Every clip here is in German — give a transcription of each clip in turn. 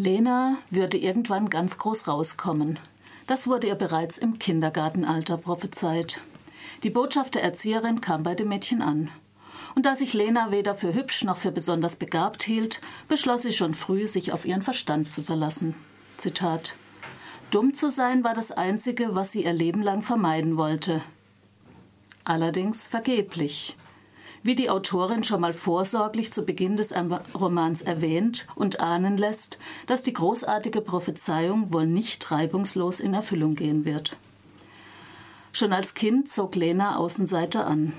Lena würde irgendwann ganz groß rauskommen. Das wurde ihr bereits im Kindergartenalter prophezeit. Die Botschaft der Erzieherin kam bei dem Mädchen an. Und da sich Lena weder für hübsch noch für besonders begabt hielt, beschloss sie schon früh, sich auf ihren Verstand zu verlassen. Zitat Dumm zu sein war das Einzige, was sie ihr Leben lang vermeiden wollte. Allerdings vergeblich. Wie die Autorin schon mal vorsorglich zu Beginn des Romans erwähnt und ahnen lässt, dass die großartige Prophezeiung wohl nicht reibungslos in Erfüllung gehen wird. Schon als Kind zog Lena Außenseiter an.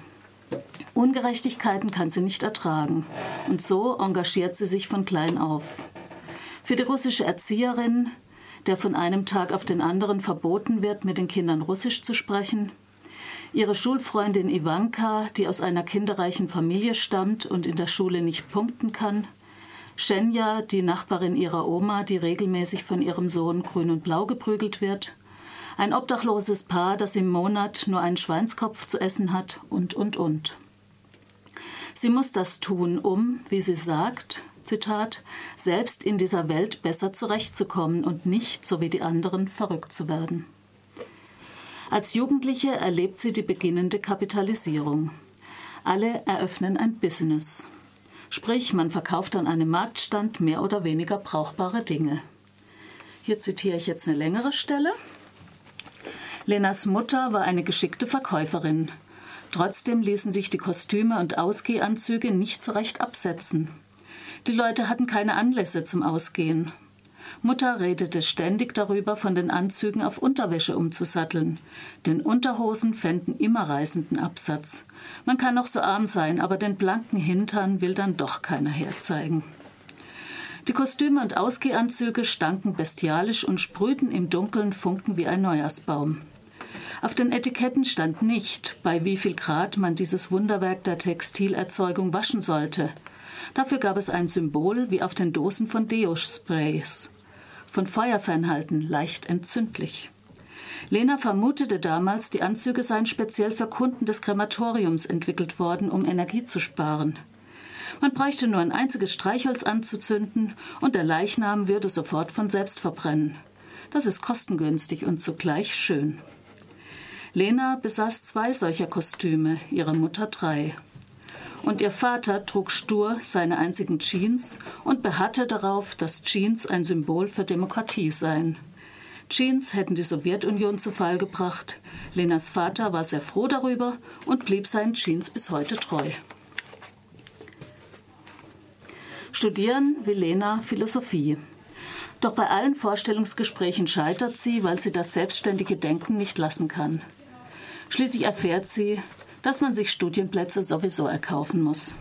Ungerechtigkeiten kann sie nicht ertragen und so engagiert sie sich von klein auf. Für die russische Erzieherin, der von einem Tag auf den anderen verboten wird, mit den Kindern Russisch zu sprechen, ihre Schulfreundin Ivanka, die aus einer kinderreichen Familie stammt und in der Schule nicht punkten kann, Schenja, die Nachbarin ihrer Oma, die regelmäßig von ihrem Sohn grün und blau geprügelt wird, ein obdachloses Paar, das im Monat nur einen Schweinskopf zu essen hat und, und, und. Sie muss das tun, um, wie sie sagt, Zitat, selbst in dieser Welt besser zurechtzukommen und nicht, so wie die anderen, verrückt zu werden. Als Jugendliche erlebt sie die beginnende Kapitalisierung. Alle eröffnen ein Business. Sprich, man verkauft an einem Marktstand mehr oder weniger brauchbare Dinge. Hier zitiere ich jetzt eine längere Stelle. Lenas Mutter war eine geschickte Verkäuferin. Trotzdem ließen sich die Kostüme und Ausgehanzüge nicht so recht absetzen. Die Leute hatten keine Anlässe zum Ausgehen. Mutter redete ständig darüber, von den Anzügen auf Unterwäsche umzusatteln. Denn Unterhosen fänden immer reißenden Absatz. Man kann noch so arm sein, aber den blanken Hintern will dann doch keiner herzeigen. Die Kostüme und Ausgehanzüge stanken bestialisch und sprühten im Dunkeln Funken wie ein Neujahrsbaum. Auf den Etiketten stand nicht, bei wie viel Grad man dieses Wunderwerk der Textilerzeugung waschen sollte. Dafür gab es ein Symbol wie auf den Dosen von Deo-Sprays von Feuerfernhalten leicht entzündlich. Lena vermutete damals, die Anzüge seien speziell für Kunden des Krematoriums entwickelt worden, um Energie zu sparen. Man bräuchte nur ein einziges Streichholz anzuzünden und der Leichnam würde sofort von selbst verbrennen. Das ist kostengünstig und zugleich schön. Lena besaß zwei solcher Kostüme, ihre Mutter drei und ihr Vater trug stur seine einzigen Jeans und beharrte darauf, dass Jeans ein Symbol für Demokratie seien. Jeans hätten die Sowjetunion zu Fall gebracht. Lenas Vater war sehr froh darüber und blieb seinen Jeans bis heute treu. Studieren will Lena Philosophie. Doch bei allen Vorstellungsgesprächen scheitert sie, weil sie das selbstständige Denken nicht lassen kann. Schließlich erfährt sie, dass man sich Studienplätze sowieso erkaufen muss.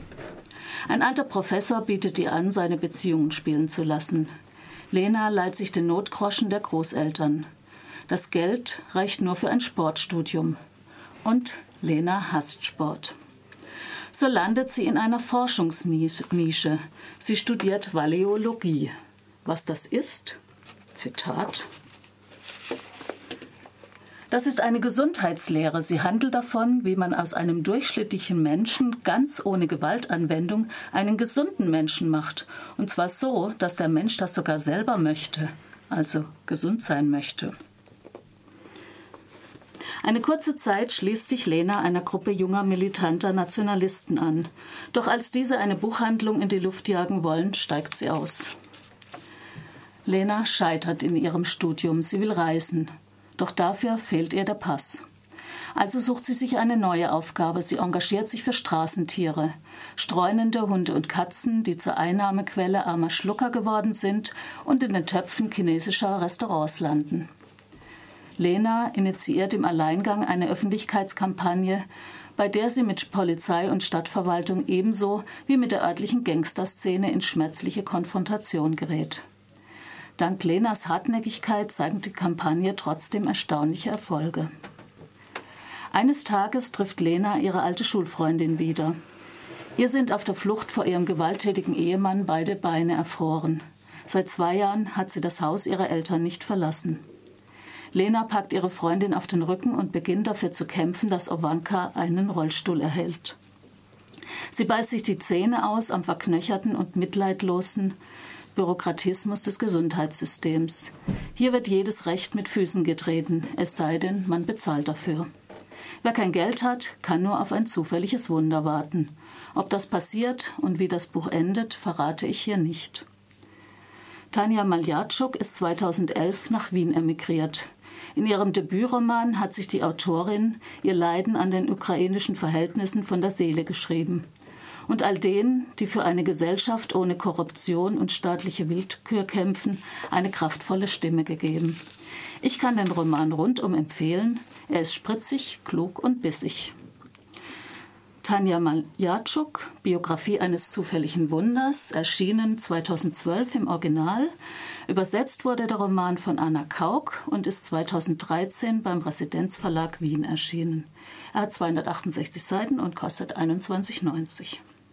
Ein alter Professor bietet ihr an, seine Beziehungen spielen zu lassen. Lena leiht sich den Notgroschen der Großeltern. Das Geld reicht nur für ein Sportstudium. Und Lena hasst Sport. So landet sie in einer Forschungsnische. Sie studiert Valeologie. Was das ist? Zitat das ist eine Gesundheitslehre. Sie handelt davon, wie man aus einem durchschnittlichen Menschen ganz ohne Gewaltanwendung einen gesunden Menschen macht. Und zwar so, dass der Mensch das sogar selber möchte, also gesund sein möchte. Eine kurze Zeit schließt sich Lena einer Gruppe junger militanter Nationalisten an. Doch als diese eine Buchhandlung in die Luft jagen wollen, steigt sie aus. Lena scheitert in ihrem Studium. Sie will reisen. Doch dafür fehlt ihr der Pass. Also sucht sie sich eine neue Aufgabe. Sie engagiert sich für Straßentiere. Streunende Hunde und Katzen, die zur Einnahmequelle armer Schlucker geworden sind und in den Töpfen chinesischer Restaurants landen. Lena initiiert im Alleingang eine Öffentlichkeitskampagne, bei der sie mit Polizei und Stadtverwaltung ebenso wie mit der örtlichen Gangsterszene in schmerzliche Konfrontation gerät. Dank Lenas Hartnäckigkeit zeigt die Kampagne trotzdem erstaunliche Erfolge. Eines Tages trifft Lena ihre alte Schulfreundin wieder. Ihr sind auf der Flucht vor ihrem gewalttätigen Ehemann beide Beine erfroren. Seit zwei Jahren hat sie das Haus ihrer Eltern nicht verlassen. Lena packt ihre Freundin auf den Rücken und beginnt dafür zu kämpfen, dass Ovanka einen Rollstuhl erhält. Sie beißt sich die Zähne aus am verknöcherten und mitleidlosen, Bürokratismus des Gesundheitssystems. Hier wird jedes Recht mit Füßen getreten, es sei denn, man bezahlt dafür. Wer kein Geld hat, kann nur auf ein zufälliges Wunder warten. Ob das passiert und wie das Buch endet, verrate ich hier nicht. Tanja Maljatschuk ist 2011 nach Wien emigriert. In ihrem Debütroman hat sich die Autorin ihr Leiden an den ukrainischen Verhältnissen von der Seele geschrieben und all denen, die für eine Gesellschaft ohne Korruption und staatliche Willkür kämpfen, eine kraftvolle Stimme gegeben. Ich kann den Roman rundum empfehlen. Er ist spritzig, klug und bissig. Tanja Maljatschuk, Biografie eines zufälligen Wunders, erschienen 2012 im Original. Übersetzt wurde der Roman von Anna Kauk und ist 2013 beim Residenzverlag Wien erschienen. Er hat 268 Seiten und kostet 21,90.